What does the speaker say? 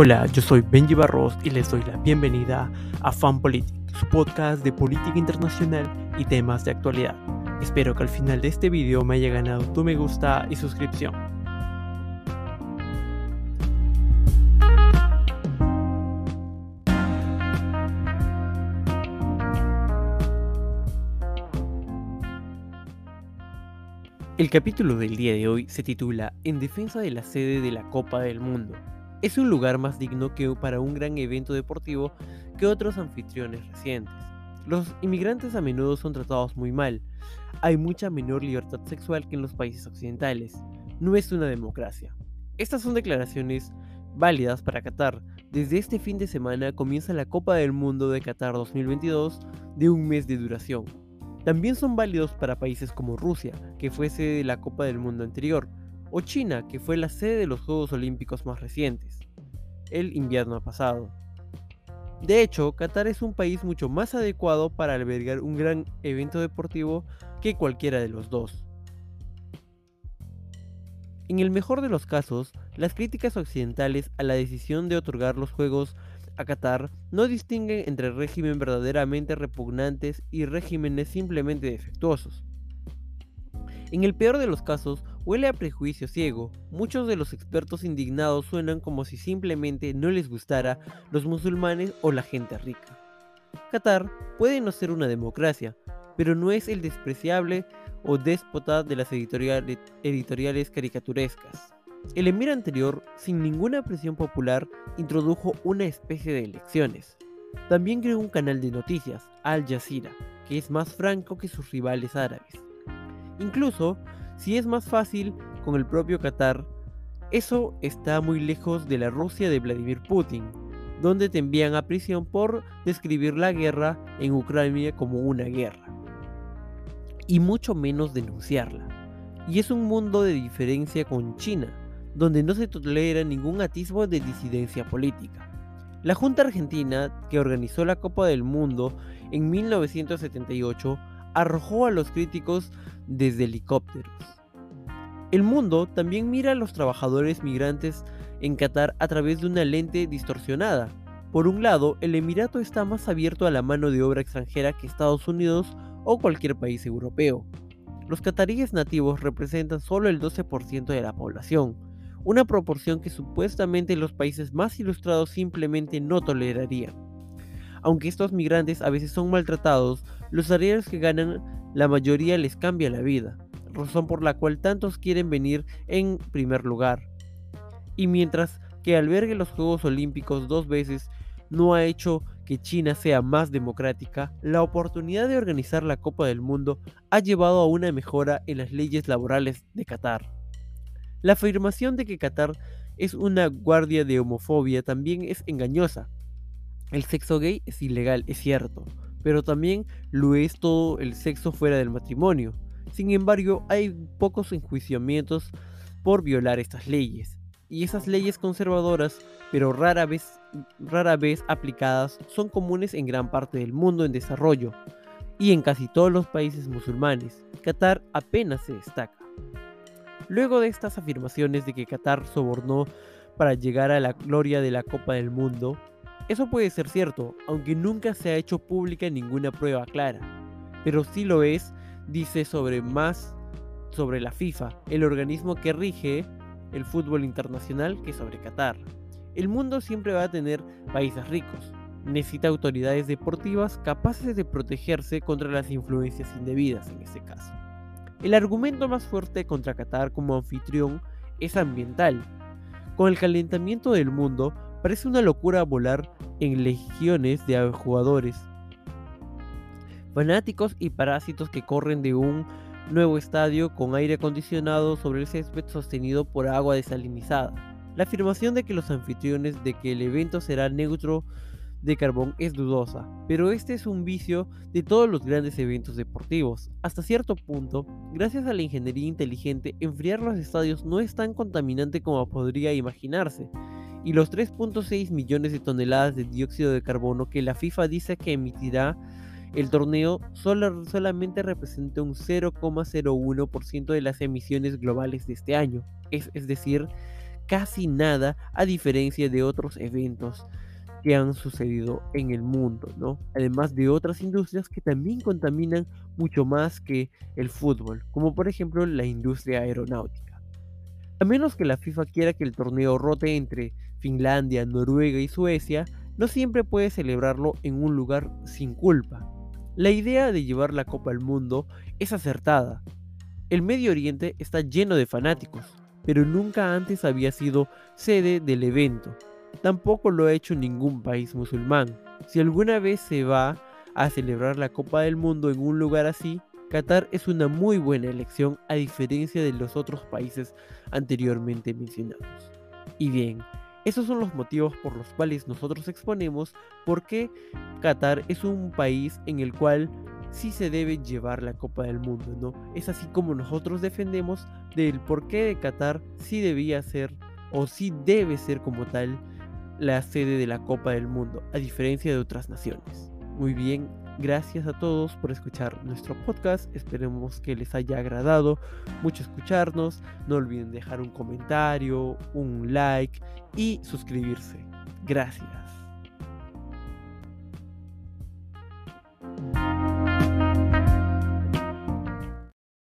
Hola, yo soy Benji Barros y les doy la bienvenida a Fan Politics, su podcast de política internacional y temas de actualidad. Espero que al final de este video me haya ganado tu me gusta y suscripción. El capítulo del día de hoy se titula En defensa de la sede de la Copa del Mundo. Es un lugar más digno que para un gran evento deportivo que otros anfitriones recientes. Los inmigrantes a menudo son tratados muy mal. Hay mucha menor libertad sexual que en los países occidentales. No es una democracia. Estas son declaraciones válidas para Qatar. Desde este fin de semana comienza la Copa del Mundo de Qatar 2022 de un mes de duración. También son válidos para países como Rusia, que fue sede de la Copa del Mundo anterior, o China, que fue la sede de los Juegos Olímpicos más recientes, el invierno pasado. De hecho, Qatar es un país mucho más adecuado para albergar un gran evento deportivo que cualquiera de los dos. En el mejor de los casos, las críticas occidentales a la decisión de otorgar los Juegos a Qatar no distinguen entre régimen verdaderamente repugnantes y regímenes simplemente defectuosos. En el peor de los casos, huele a prejuicio ciego. Muchos de los expertos indignados suenan como si simplemente no les gustara los musulmanes o la gente rica. Qatar puede no ser una democracia, pero no es el despreciable o déspota de las editoriales, editoriales caricaturescas. El emir anterior, sin ninguna presión popular, introdujo una especie de elecciones. También creó un canal de noticias, Al Jazeera, que es más franco que sus rivales árabes. Incluso, si es más fácil con el propio Qatar, eso está muy lejos de la Rusia de Vladimir Putin, donde te envían a prisión por describir la guerra en Ucrania como una guerra, y mucho menos denunciarla. Y es un mundo de diferencia con China, donde no se tolera ningún atisbo de disidencia política. La Junta Argentina, que organizó la Copa del Mundo en 1978, arrojó a los críticos desde helicópteros. El mundo también mira a los trabajadores migrantes en Qatar a través de una lente distorsionada. Por un lado, el Emirato está más abierto a la mano de obra extranjera que Estados Unidos o cualquier país europeo. Los cataríes nativos representan solo el 12% de la población, una proporción que supuestamente los países más ilustrados simplemente no tolerarían. Aunque estos migrantes a veces son maltratados, los salarios que ganan la mayoría les cambia la vida, razón por la cual tantos quieren venir en primer lugar. Y mientras que albergue los Juegos Olímpicos dos veces no ha hecho que China sea más democrática, la oportunidad de organizar la Copa del Mundo ha llevado a una mejora en las leyes laborales de Qatar. La afirmación de que Qatar es una guardia de homofobia también es engañosa. El sexo gay es ilegal, es cierto, pero también lo es todo el sexo fuera del matrimonio. Sin embargo, hay pocos enjuiciamientos por violar estas leyes. Y esas leyes conservadoras, pero rara vez, rara vez aplicadas, son comunes en gran parte del mundo en desarrollo y en casi todos los países musulmanes. Qatar apenas se destaca. Luego de estas afirmaciones de que Qatar sobornó para llegar a la gloria de la Copa del Mundo, eso puede ser cierto, aunque nunca se ha hecho pública ninguna prueba clara. Pero sí lo es, dice sobre más sobre la FIFA, el organismo que rige el fútbol internacional que sobre Qatar. El mundo siempre va a tener países ricos. Necesita autoridades deportivas capaces de protegerse contra las influencias indebidas en este caso. El argumento más fuerte contra Qatar como anfitrión es ambiental. Con el calentamiento del mundo, parece una locura volar en legiones de jugadores, fanáticos y parásitos que corren de un nuevo estadio con aire acondicionado sobre el césped sostenido por agua desalinizada. La afirmación de que los anfitriones de que el evento será neutro de carbón es dudosa, pero este es un vicio de todos los grandes eventos deportivos. Hasta cierto punto, gracias a la ingeniería inteligente, enfriar los estadios no es tan contaminante como podría imaginarse, y los 3.6 millones de toneladas de dióxido de carbono que la FIFA dice que emitirá el torneo solamente representa un 0,01% de las emisiones globales de este año, es, es decir, casi nada a diferencia de otros eventos que han sucedido en el mundo, ¿no? Además de otras industrias que también contaminan mucho más que el fútbol, como por ejemplo la industria aeronáutica. A menos que la FIFA quiera que el torneo rote entre Finlandia, Noruega y Suecia, no siempre puede celebrarlo en un lugar sin culpa. La idea de llevar la Copa al Mundo es acertada. El Medio Oriente está lleno de fanáticos, pero nunca antes había sido sede del evento. Tampoco lo ha hecho ningún país musulmán. Si alguna vez se va a celebrar la Copa del Mundo en un lugar así, Qatar es una muy buena elección a diferencia de los otros países anteriormente mencionados. Y bien, esos son los motivos por los cuales nosotros exponemos por qué Qatar es un país en el cual sí se debe llevar la Copa del Mundo, ¿no? Es así como nosotros defendemos del por qué de Qatar sí debía ser o sí debe ser como tal la sede de la Copa del Mundo, a diferencia de otras naciones. Muy bien, gracias a todos por escuchar nuestro podcast. Esperemos que les haya agradado mucho escucharnos. No olviden dejar un comentario, un like y suscribirse. Gracias.